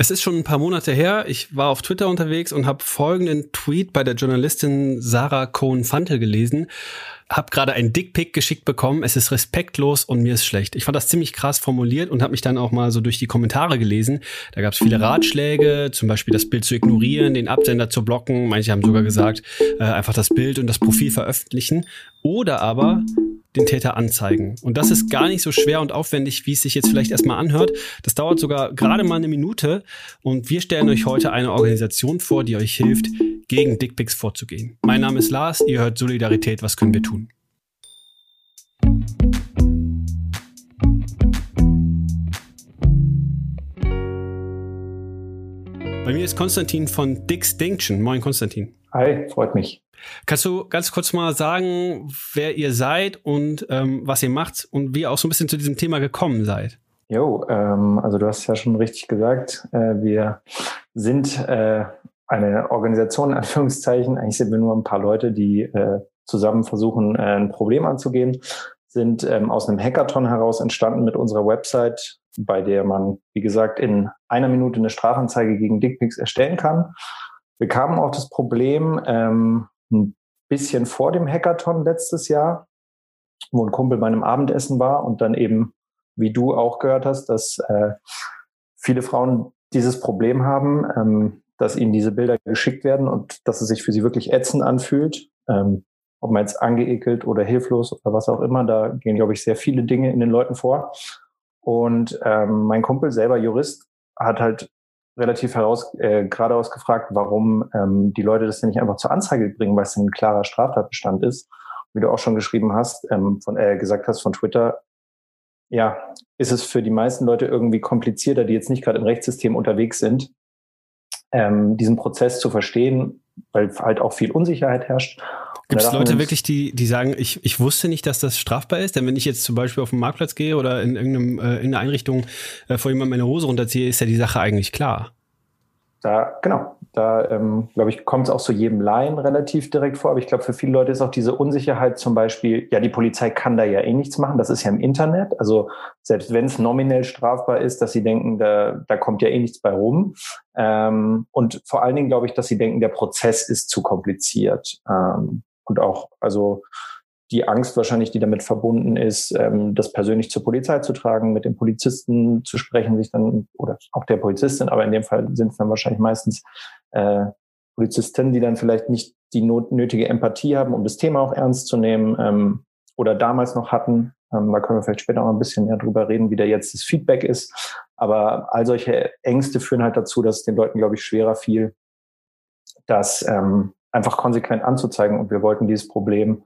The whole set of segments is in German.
Es ist schon ein paar Monate her. Ich war auf Twitter unterwegs und habe folgenden Tweet bei der Journalistin Sarah Cohn-Fantel gelesen. Hab gerade ein Dickpick geschickt bekommen. Es ist respektlos und mir ist schlecht. Ich fand das ziemlich krass formuliert und habe mich dann auch mal so durch die Kommentare gelesen. Da gab es viele Ratschläge, zum Beispiel das Bild zu ignorieren, den Absender zu blocken. Manche haben sogar gesagt, äh, einfach das Bild und das Profil veröffentlichen. Oder aber den Täter anzeigen. Und das ist gar nicht so schwer und aufwendig, wie es sich jetzt vielleicht erstmal anhört. Das dauert sogar gerade mal eine Minute. Und wir stellen euch heute eine Organisation vor, die euch hilft, gegen Dickpics vorzugehen. Mein Name ist Lars, ihr hört Solidarität, was können wir tun? Bei mir ist Konstantin von Dickstinction. Moin Konstantin. Hi, freut mich. Kannst du ganz kurz mal sagen, wer ihr seid und ähm, was ihr macht und wie ihr auch so ein bisschen zu diesem Thema gekommen seid? Jo, ähm, also du hast ja schon richtig gesagt, äh, wir sind äh, eine Organisation, in Anführungszeichen. Eigentlich sind wir nur ein paar Leute, die äh, zusammen versuchen, äh, ein Problem anzugehen. Sind ähm, aus einem Hackathon heraus entstanden mit unserer Website, bei der man, wie gesagt, in einer Minute eine Strafanzeige gegen Dickpics erstellen kann. Wir kamen auf das Problem, ähm, ein bisschen vor dem Hackathon letztes Jahr, wo ein Kumpel bei einem Abendessen war und dann eben, wie du auch gehört hast, dass äh, viele Frauen dieses Problem haben, ähm, dass ihnen diese Bilder geschickt werden und dass es sich für sie wirklich ätzend anfühlt. Ähm, ob man jetzt angeekelt oder hilflos oder was auch immer, da gehen, glaube ich, sehr viele Dinge in den Leuten vor. Und ähm, mein Kumpel, selber Jurist, hat halt relativ heraus, äh, geradeaus gefragt, warum ähm, die Leute das denn nicht einfach zur Anzeige bringen, weil es ein klarer Straftatbestand ist. Wie du auch schon geschrieben hast, ähm, von, äh, gesagt hast von Twitter, ja, ist es für die meisten Leute irgendwie komplizierter, die jetzt nicht gerade im Rechtssystem unterwegs sind, ähm, diesen Prozess zu verstehen, weil halt auch viel Unsicherheit herrscht. Gibt es Leute wirklich, die, die sagen, ich, ich wusste nicht, dass das strafbar ist? Denn wenn ich jetzt zum Beispiel auf den Marktplatz gehe oder in irgendeinem, äh, in einer Einrichtung äh, vor jemandem meine Hose runterziehe, ist ja die Sache eigentlich klar. Da, genau, da ähm, glaube ich, kommt es auch so jedem Laien relativ direkt vor. Aber ich glaube, für viele Leute ist auch diese Unsicherheit zum Beispiel, ja, die Polizei kann da ja eh nichts machen, das ist ja im Internet. Also selbst wenn es nominell strafbar ist, dass sie denken, da, da kommt ja eh nichts bei rum. Ähm, und vor allen Dingen glaube ich, dass sie denken, der Prozess ist zu kompliziert. Ähm, und auch, also die Angst wahrscheinlich, die damit verbunden ist, ähm, das persönlich zur Polizei zu tragen, mit dem Polizisten zu sprechen, sich dann, oder auch der Polizistin, aber in dem Fall sind es dann wahrscheinlich meistens äh, Polizisten, die dann vielleicht nicht die not nötige Empathie haben, um das Thema auch ernst zu nehmen, ähm, oder damals noch hatten. Ähm, da können wir vielleicht später noch ein bisschen mehr drüber reden, wie da jetzt das Feedback ist. Aber all solche Ängste führen halt dazu, dass es den Leuten, glaube ich, schwerer fiel, das ähm, einfach konsequent anzuzeigen. Und wir wollten dieses Problem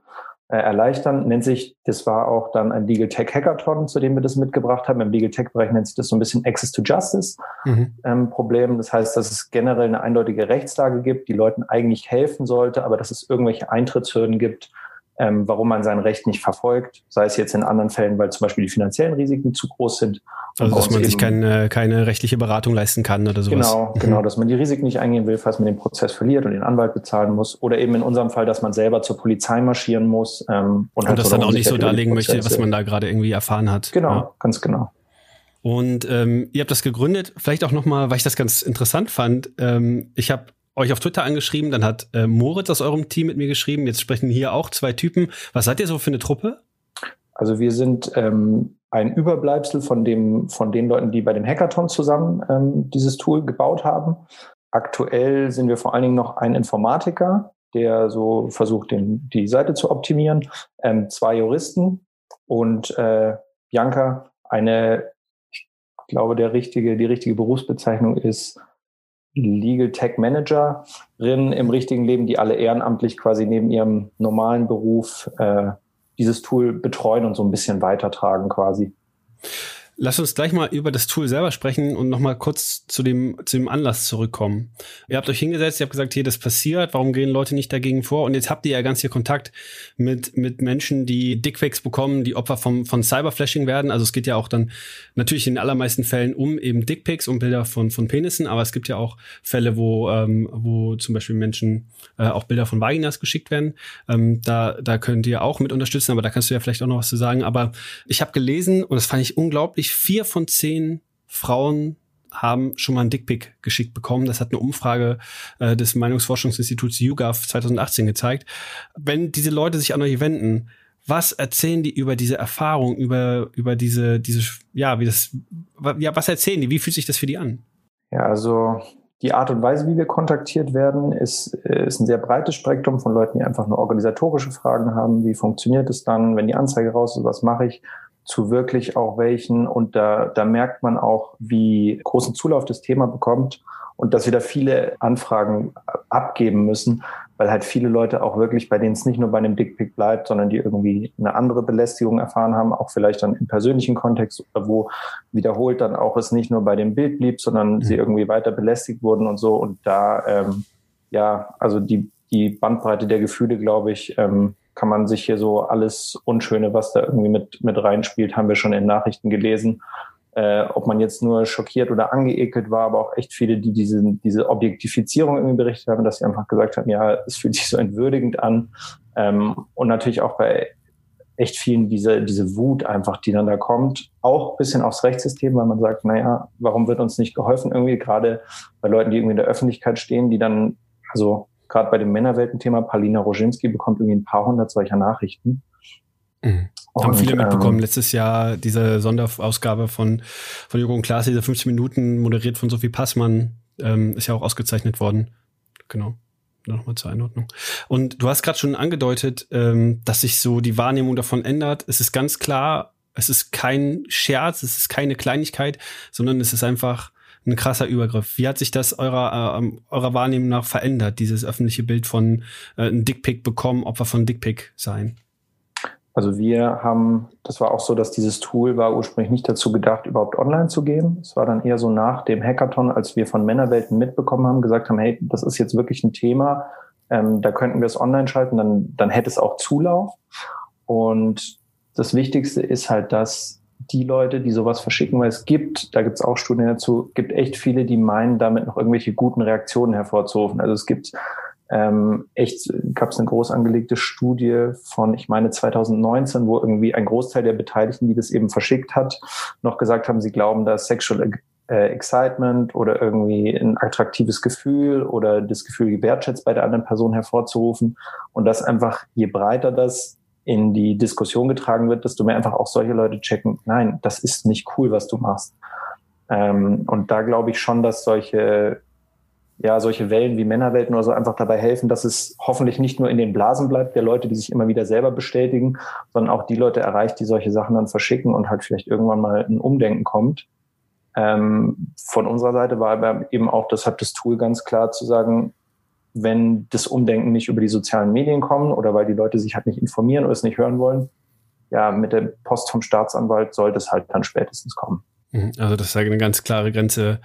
äh, erleichtern. Nennt sich, das war auch dann ein Legal Tech Hackathon, zu dem wir das mitgebracht haben. Im Legal Tech Bereich nennt sich das so ein bisschen Access to Justice mhm. ähm, Problem. Das heißt, dass es generell eine eindeutige Rechtslage gibt, die Leuten eigentlich helfen sollte, aber dass es irgendwelche Eintrittshürden gibt, ähm, warum man sein Recht nicht verfolgt, sei es jetzt in anderen Fällen, weil zum Beispiel die finanziellen Risiken zu groß sind. Also dass man sich keine, keine rechtliche Beratung leisten kann oder sowas. Genau, mhm. genau, dass man die Risiken nicht eingehen will, falls man den Prozess verliert und den Anwalt bezahlen muss. Oder eben in unserem Fall, dass man selber zur Polizei marschieren muss. Ähm, und, und halt das dann auch nicht so darlegen möchte, was man da gerade irgendwie erfahren hat. Genau, ja. ganz genau. Und ähm, ihr habt das gegründet, vielleicht auch nochmal, weil ich das ganz interessant fand. Ähm, ich habe euch auf Twitter angeschrieben, dann hat äh, Moritz aus eurem Team mit mir geschrieben. Jetzt sprechen hier auch zwei Typen. Was seid ihr so für eine Truppe? Also wir sind ähm, ein Überbleibsel von dem, von den Leuten, die bei dem Hackathon zusammen ähm, dieses Tool gebaut haben. Aktuell sind wir vor allen Dingen noch ein Informatiker, der so versucht, den, die Seite zu optimieren, ähm, zwei Juristen und äh, Bianca, eine, ich glaube, der richtige, die richtige Berufsbezeichnung ist Legal Tech Managerin im richtigen Leben, die alle ehrenamtlich quasi neben ihrem normalen Beruf äh, dieses Tool betreuen und so ein bisschen weitertragen quasi. Lass uns gleich mal über das Tool selber sprechen und nochmal kurz zu dem, zu dem Anlass zurückkommen. Ihr habt euch hingesetzt, ihr habt gesagt, hier, das passiert, warum gehen Leute nicht dagegen vor? Und jetzt habt ihr ja ganz viel Kontakt mit, mit Menschen, die Dickfakes bekommen, die Opfer vom, von Cyberflashing werden. Also es geht ja auch dann natürlich in den allermeisten Fällen um eben Dickpics und Bilder von, von Penissen, aber es gibt ja auch Fälle, wo, ähm, wo zum Beispiel Menschen äh, auch Bilder von Vaginas geschickt werden. Ähm, da, da könnt ihr auch mit unterstützen, aber da kannst du ja vielleicht auch noch was zu sagen. Aber ich habe gelesen, und das fand ich unglaublich, vier von zehn Frauen haben schon mal einen Dickpick geschickt bekommen. Das hat eine Umfrage äh, des Meinungsforschungsinstituts YouGov 2018 gezeigt. Wenn diese Leute sich an euch wenden, was erzählen die über diese Erfahrung, über, über diese, diese, ja, wie das, ja, was erzählen die? Wie fühlt sich das für die an? Ja, also die Art und Weise, wie wir kontaktiert werden, ist, ist ein sehr breites Spektrum von Leuten, die einfach nur organisatorische Fragen haben. Wie funktioniert es dann, wenn die Anzeige raus ist? Was mache ich? Zu wirklich auch welchen. Und da, da merkt man auch, wie großen Zulauf das Thema bekommt und dass wir da viele Anfragen abgeben müssen, weil halt viele Leute auch wirklich, bei denen es nicht nur bei einem Dickpick bleibt, sondern die irgendwie eine andere Belästigung erfahren haben, auch vielleicht dann im persönlichen Kontext oder wo wiederholt dann auch es nicht nur bei dem Bild blieb, sondern mhm. sie irgendwie weiter belästigt wurden und so. Und da, ähm, ja, also die, die Bandbreite der Gefühle, glaube ich, ähm, kann man sich hier so alles Unschöne, was da irgendwie mit, mit reinspielt, haben wir schon in Nachrichten gelesen äh, ob man jetzt nur schockiert oder angeekelt war, aber auch echt viele, die diese, diese Objektifizierung irgendwie berichtet haben, dass sie einfach gesagt haben, ja, es fühlt sich so entwürdigend an. Ähm, und natürlich auch bei echt vielen diese, diese Wut einfach, die dann da kommt, auch bisschen aufs Rechtssystem, weil man sagt, naja, warum wird uns nicht geholfen? Irgendwie gerade bei Leuten, die irgendwie in der Öffentlichkeit stehen, die dann, also gerade bei dem Männerwelten-Thema, Paulina Roginski bekommt irgendwie ein paar hundert solcher Nachrichten. Mhm. Und, Haben viele mitbekommen. Ähm, Letztes Jahr diese Sonderausgabe von, von Jürgen Klaas, diese 15 Minuten, moderiert von Sophie Passmann, ähm, ist ja auch ausgezeichnet worden. Genau. Nochmal zur Einordnung. Und du hast gerade schon angedeutet, ähm, dass sich so die Wahrnehmung davon ändert. Es ist ganz klar, es ist kein Scherz, es ist keine Kleinigkeit, sondern es ist einfach ein krasser Übergriff. Wie hat sich das eurer, äh, eurer Wahrnehmung nach verändert, dieses öffentliche Bild von äh, ein Dickpick bekommen, Opfer von Dickpick sein? Also wir haben, das war auch so, dass dieses Tool war ursprünglich nicht dazu gedacht, überhaupt online zu gehen. Es war dann eher so nach dem Hackathon, als wir von Männerwelten mitbekommen haben, gesagt haben, hey, das ist jetzt wirklich ein Thema, ähm, da könnten wir es online schalten, dann, dann hätte es auch Zulauf. Und das Wichtigste ist halt, dass die Leute, die sowas verschicken, weil es gibt, da gibt es auch Studien dazu, gibt echt viele, die meinen, damit noch irgendwelche guten Reaktionen hervorzurufen. Also es gibt ähm, echt gab es eine groß angelegte Studie von, ich meine 2019, wo irgendwie ein Großteil der Beteiligten, die das eben verschickt hat, noch gesagt haben, sie glauben, dass Sexual äh, Excitement oder irgendwie ein attraktives Gefühl oder das Gefühl gewertschätzt bei der anderen Person hervorzurufen und dass einfach je breiter das in die Diskussion getragen wird, desto mehr einfach auch solche Leute checken, nein, das ist nicht cool, was du machst. Ähm, und da glaube ich schon, dass solche ja, solche Wellen wie Männerwelten oder so einfach dabei helfen, dass es hoffentlich nicht nur in den Blasen bleibt, der Leute, die sich immer wieder selber bestätigen, sondern auch die Leute erreicht, die solche Sachen dann verschicken und halt vielleicht irgendwann mal ein Umdenken kommt. Ähm, von unserer Seite war aber eben auch, das hat das Tool ganz klar zu sagen, wenn das Umdenken nicht über die sozialen Medien kommen oder weil die Leute sich halt nicht informieren oder es nicht hören wollen, ja, mit der Post vom Staatsanwalt sollte es halt dann spätestens kommen. Mhm. Also, dass da eine ganz klare Grenze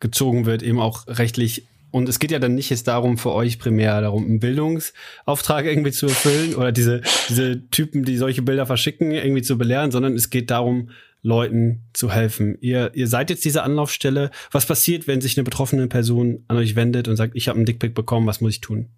gezogen wird, eben auch rechtlich. Und es geht ja dann nicht jetzt darum, für euch primär darum, einen Bildungsauftrag irgendwie zu erfüllen oder diese, diese Typen, die solche Bilder verschicken, irgendwie zu belehren, sondern es geht darum, Leuten zu helfen. Ihr, ihr seid jetzt diese Anlaufstelle. Was passiert, wenn sich eine betroffene Person an euch wendet und sagt, ich habe einen Dickpick bekommen, was muss ich tun?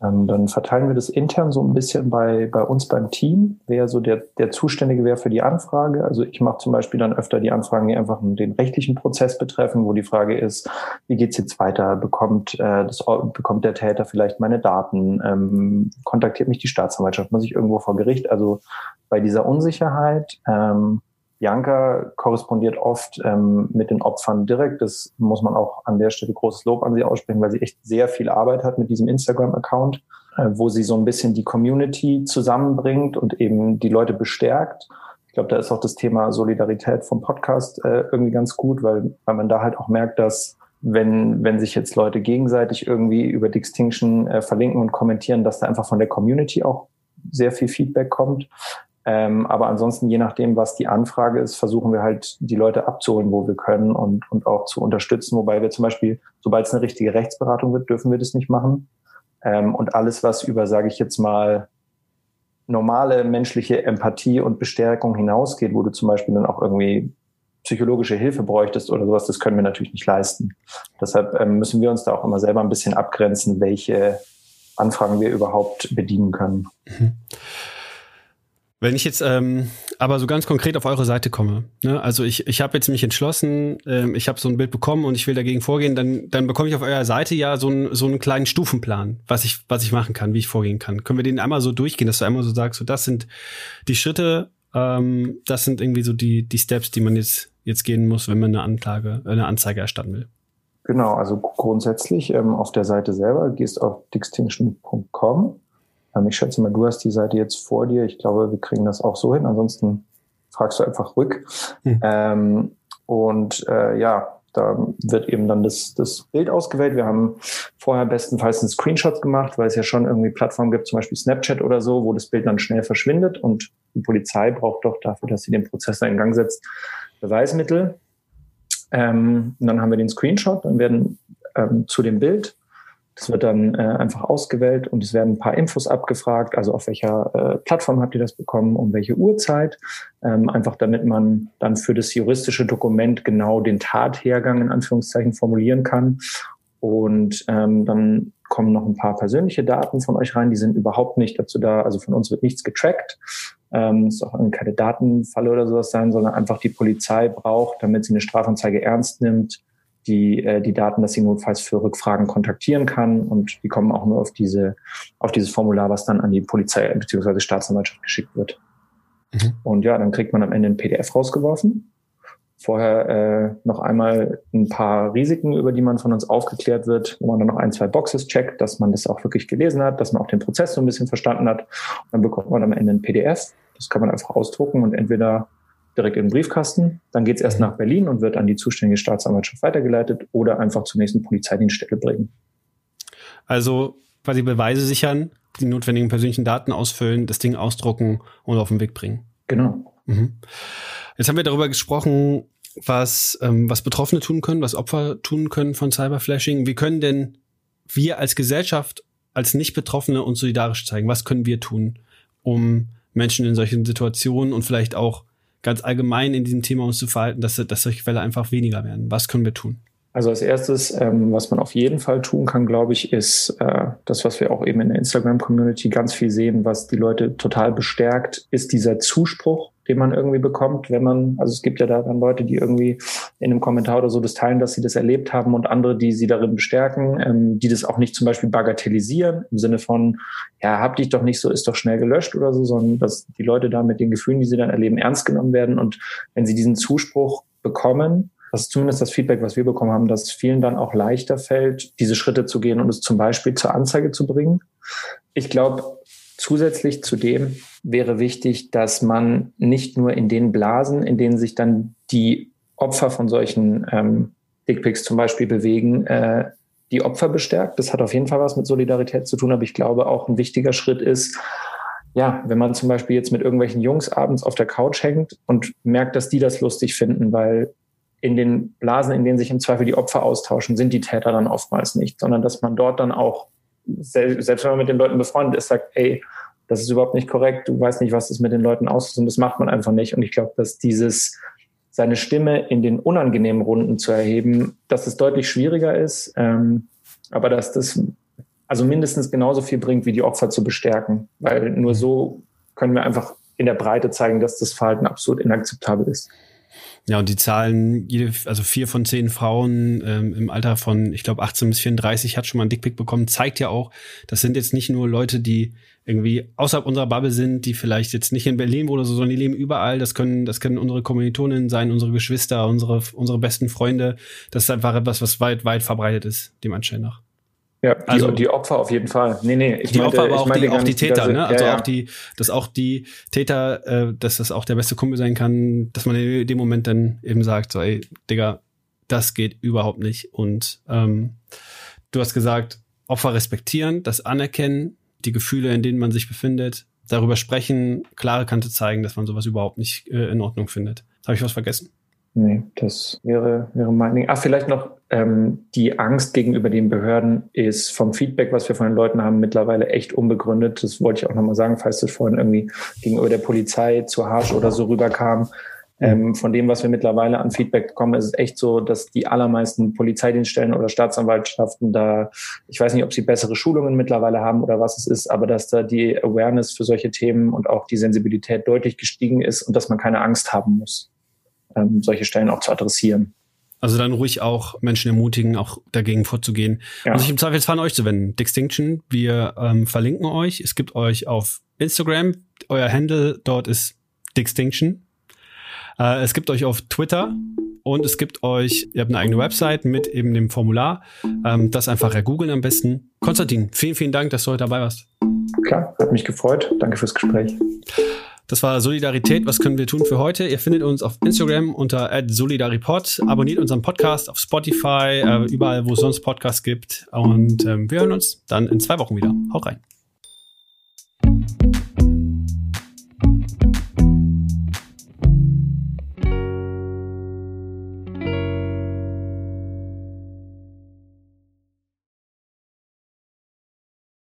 Ähm, dann verteilen wir das intern so ein bisschen bei, bei uns beim Team, wer so der, der Zuständige wäre für die Anfrage. Also ich mache zum Beispiel dann öfter die Anfragen, die einfach den rechtlichen Prozess betreffen, wo die Frage ist, wie geht's jetzt weiter? Bekommt, äh, das, bekommt der Täter vielleicht meine Daten? Ähm, kontaktiert mich die Staatsanwaltschaft? Muss ich irgendwo vor Gericht? Also bei dieser Unsicherheit ähm, Bianca korrespondiert oft ähm, mit den Opfern direkt. Das muss man auch an der Stelle großes Lob an sie aussprechen, weil sie echt sehr viel Arbeit hat mit diesem Instagram-Account, äh, wo sie so ein bisschen die Community zusammenbringt und eben die Leute bestärkt. Ich glaube, da ist auch das Thema Solidarität vom Podcast äh, irgendwie ganz gut, weil, weil man da halt auch merkt, dass wenn, wenn sich jetzt Leute gegenseitig irgendwie über Dixtinction äh, verlinken und kommentieren, dass da einfach von der Community auch sehr viel Feedback kommt. Ähm, aber ansonsten, je nachdem, was die Anfrage ist, versuchen wir halt, die Leute abzuholen, wo wir können und, und auch zu unterstützen. Wobei wir zum Beispiel, sobald es eine richtige Rechtsberatung wird, dürfen wir das nicht machen. Ähm, und alles, was über, sage ich jetzt mal, normale menschliche Empathie und Bestärkung hinausgeht, wo du zum Beispiel dann auch irgendwie psychologische Hilfe bräuchtest oder sowas, das können wir natürlich nicht leisten. Deshalb ähm, müssen wir uns da auch immer selber ein bisschen abgrenzen, welche Anfragen wir überhaupt bedienen können. Mhm. Wenn ich jetzt ähm, aber so ganz konkret auf eure Seite komme, ne? also ich, ich habe jetzt mich entschlossen, ähm, ich habe so ein Bild bekommen und ich will dagegen vorgehen, dann, dann bekomme ich auf eurer Seite ja so, ein, so einen kleinen Stufenplan, was ich, was ich machen kann, wie ich vorgehen kann. Können wir den einmal so durchgehen, dass du einmal so sagst, so das sind die Schritte, ähm, das sind irgendwie so die, die Steps, die man jetzt, jetzt gehen muss, wenn man eine Anklage, eine Anzeige erstatten will. Genau, also grundsätzlich ähm, auf der Seite selber gehst auf dixtinction.com ich schätze mal, du hast die Seite jetzt vor dir. Ich glaube, wir kriegen das auch so hin. Ansonsten fragst du einfach rück. Hm. Ähm, und äh, ja, da wird eben dann das, das Bild ausgewählt. Wir haben vorher bestenfalls einen Screenshot gemacht, weil es ja schon irgendwie Plattformen gibt, zum Beispiel Snapchat oder so, wo das Bild dann schnell verschwindet. Und die Polizei braucht doch dafür, dass sie den Prozess in Gang setzt, Beweismittel. Ähm, und dann haben wir den Screenshot, dann werden ähm, zu dem Bild das wird dann äh, einfach ausgewählt und es werden ein paar Infos abgefragt, also auf welcher äh, Plattform habt ihr das bekommen, um welche Uhrzeit, ähm, einfach damit man dann für das juristische Dokument genau den Tathergang in Anführungszeichen formulieren kann. Und ähm, dann kommen noch ein paar persönliche Daten von euch rein, die sind überhaupt nicht dazu da, also von uns wird nichts getrackt. Ähm, es soll keine Datenfalle oder sowas sein, sondern einfach die Polizei braucht, damit sie eine Strafanzeige ernst nimmt, die, äh, die Daten, dass sie notfalls für Rückfragen kontaktieren kann. Und die kommen auch nur auf diese, auf dieses Formular, was dann an die Polizei bzw. Staatsanwaltschaft geschickt wird. Mhm. Und ja, dann kriegt man am Ende ein PDF rausgeworfen. Vorher äh, noch einmal ein paar Risiken, über die man von uns aufgeklärt wird, wo man dann noch ein, zwei Boxes checkt, dass man das auch wirklich gelesen hat, dass man auch den Prozess so ein bisschen verstanden hat. Und dann bekommt man am Ende ein PDF. Das kann man einfach ausdrucken und entweder direkt in den Briefkasten. Dann geht es erst mhm. nach Berlin und wird an die zuständige Staatsanwaltschaft weitergeleitet oder einfach zur nächsten Polizeidienststelle bringen. Also quasi Beweise sichern, die notwendigen persönlichen Daten ausfüllen, das Ding ausdrucken und auf den Weg bringen. Genau. Mhm. Jetzt haben wir darüber gesprochen, was, ähm, was Betroffene tun können, was Opfer tun können von Cyberflashing. Wie können denn wir als Gesellschaft, als Nicht-Betroffene uns solidarisch zeigen? Was können wir tun, um Menschen in solchen Situationen und vielleicht auch ganz allgemein in diesem Thema uns zu verhalten, dass, dass solche Fälle einfach weniger werden? Was können wir tun? Also als erstes, ähm, was man auf jeden Fall tun kann, glaube ich, ist äh, das, was wir auch eben in der Instagram-Community ganz viel sehen, was die Leute total bestärkt, ist dieser Zuspruch, den man irgendwie bekommt, wenn man, also es gibt ja da dann Leute, die irgendwie in einem Kommentar oder so das teilen, dass sie das erlebt haben und andere, die sie darin bestärken, ähm, die das auch nicht zum Beispiel bagatellisieren, im Sinne von, ja, hab dich doch nicht so, ist doch schnell gelöscht oder so, sondern dass die Leute da mit den Gefühlen, die sie dann erleben, ernst genommen werden und wenn sie diesen Zuspruch bekommen, das ist zumindest das Feedback, was wir bekommen haben, dass vielen dann auch leichter fällt, diese Schritte zu gehen und es zum Beispiel zur Anzeige zu bringen. Ich glaube, zusätzlich zu dem wäre wichtig, dass man nicht nur in den Blasen, in denen sich dann die Opfer von solchen ähm, Dickpics zum Beispiel bewegen, äh, die Opfer bestärkt. Das hat auf jeden Fall was mit Solidarität zu tun, aber ich glaube auch ein wichtiger Schritt ist, ja, wenn man zum Beispiel jetzt mit irgendwelchen Jungs abends auf der Couch hängt und merkt, dass die das lustig finden, weil in den Blasen, in denen sich im Zweifel die Opfer austauschen, sind die Täter dann oftmals nicht, sondern dass man dort dann auch, selbst wenn man mit den Leuten befreundet ist, sagt, ey, das ist überhaupt nicht korrekt, du weißt nicht, was das mit den Leuten auslöst und das macht man einfach nicht. Und ich glaube, dass dieses, seine Stimme in den unangenehmen Runden zu erheben, dass es deutlich schwieriger ist, ähm, aber dass das also mindestens genauso viel bringt, wie die Opfer zu bestärken, weil nur so können wir einfach in der Breite zeigen, dass das Verhalten absolut inakzeptabel ist. Ja, und die Zahlen, jede, also vier von zehn Frauen ähm, im Alter von, ich glaube, 18 bis 34 hat schon mal einen Dickpick bekommen, zeigt ja auch, das sind jetzt nicht nur Leute, die irgendwie außerhalb unserer Bubble sind, die vielleicht jetzt nicht in Berlin oder so, sondern die leben überall. Das können, das können unsere Kommilitonen sein, unsere Geschwister, unsere, unsere besten Freunde. Das ist einfach etwas, was weit, weit verbreitet ist, dem Anschein nach. Ja, die, also die Opfer auf jeden Fall. Nee, nee, ich die meinte, Opfer, aber auch, die, auch die Täter, ne? Also ja, ja. auch die, dass auch die Täter, äh, dass das auch der beste Kumpel sein kann, dass man in dem Moment dann eben sagt, so, ey, Digga, das geht überhaupt nicht. Und ähm, du hast gesagt, Opfer respektieren, das anerkennen, die Gefühle, in denen man sich befindet, darüber sprechen, klare Kante zeigen, dass man sowas überhaupt nicht äh, in Ordnung findet. Habe ich was vergessen? Nee, das wäre, wäre mein Ding. Ach, vielleicht noch ähm, die Angst gegenüber den Behörden ist vom Feedback, was wir von den Leuten haben, mittlerweile echt unbegründet. Das wollte ich auch nochmal sagen, falls das vorhin irgendwie gegenüber der Polizei zu harsch oder so rüberkam. Ähm, von dem, was wir mittlerweile an Feedback bekommen, ist es echt so, dass die allermeisten Polizeidienststellen oder Staatsanwaltschaften da, ich weiß nicht, ob sie bessere Schulungen mittlerweile haben oder was es ist, aber dass da die Awareness für solche Themen und auch die Sensibilität deutlich gestiegen ist und dass man keine Angst haben muss, ähm, solche Stellen auch zu adressieren. Also dann ruhig auch Menschen ermutigen, auch dagegen vorzugehen ja. und sich im Zweifelsfall an euch zu wenden. Distinction, wir ähm, verlinken euch. Es gibt euch auf Instagram, euer Handle dort ist Distinction. Äh, es gibt euch auf Twitter und es gibt euch, ihr habt eine eigene Website mit eben dem Formular. Ähm, das einfach ergoogeln am besten. Konstantin, vielen, vielen Dank, dass du heute dabei warst. Klar, hat mich gefreut. Danke fürs Gespräch. Das war Solidarität. Was können wir tun für heute? Ihr findet uns auf Instagram unter @solidaripod. Abonniert unseren Podcast auf Spotify, äh, überall, wo es sonst Podcasts gibt. Und ähm, wir hören uns dann in zwei Wochen wieder. Hau rein.